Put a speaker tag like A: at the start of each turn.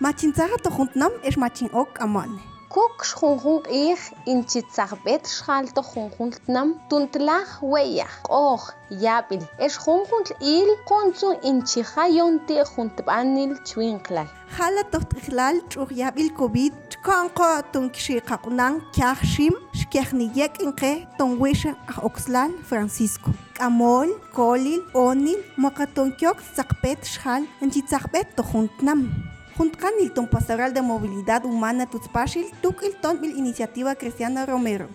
A: Machinzaha tojuntnam es machin ok amane.
B: Kuk xjunjun q'ij inchitzaqb'et xjalto junjuntnam tuntlaj weyaj q'oj yab'il ex junjun il quntzun inchijayon ti juntb'anil chwinqlal
A: Jala tohtijlal ch'uj yabil COVID chkanqo tunkixiqaqunan kyaj shim xkiajniyek inqe tonwisha aj oxlal Francisco. K'amol, kolil, onil, moqatonkyok tzaqpet xjal inchitzaqb'et tojuntnam. Juntkan ilton pastoral de movilidad humana Tutzpachil, tuk ilton mil iniciativa Cristiana Romero.